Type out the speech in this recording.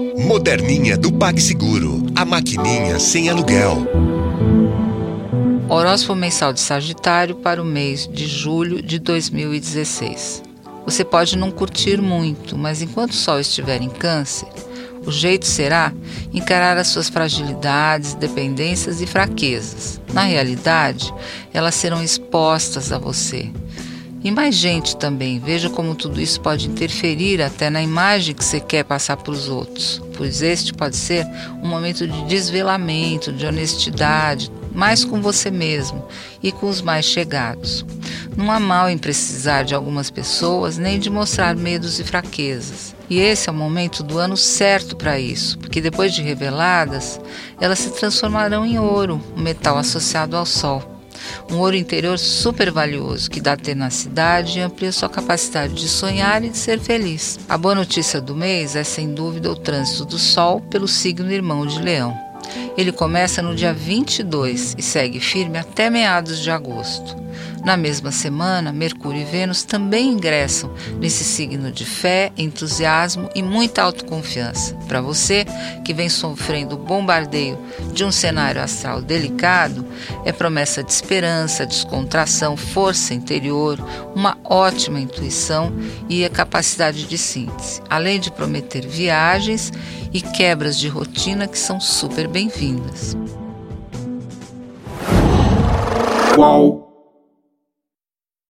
Moderninha do PagSeguro. A maquininha sem aluguel. Horóscopo mensal de Sagitário para o mês de julho de 2016. Você pode não curtir muito, mas enquanto o Sol estiver em Câncer, o jeito será encarar as suas fragilidades, dependências e fraquezas. Na realidade, elas serão expostas a você. E mais gente também. Veja como tudo isso pode interferir até na imagem que você quer passar para os outros. Pois este pode ser um momento de desvelamento, de honestidade, mais com você mesmo e com os mais chegados. Não há mal em precisar de algumas pessoas nem de mostrar medos e fraquezas. E esse é o momento do ano certo para isso, porque depois de reveladas, elas se transformarão em ouro, um metal associado ao Sol. Um ouro interior super valioso que dá tenacidade e amplia sua capacidade de sonhar e de ser feliz. A boa notícia do mês é sem dúvida o trânsito do Sol pelo signo irmão de Leão. Ele começa no dia 22 e segue firme até meados de agosto. Na mesma semana, Mercúrio e Vênus também ingressam nesse signo de fé, entusiasmo e muita autoconfiança. Para você que vem sofrendo o bombardeio de um cenário astral delicado, é promessa de esperança, descontração, força interior, uma ótima intuição e a capacidade de síntese, além de prometer viagens e quebras de rotina que são super bem-vindas. Qual?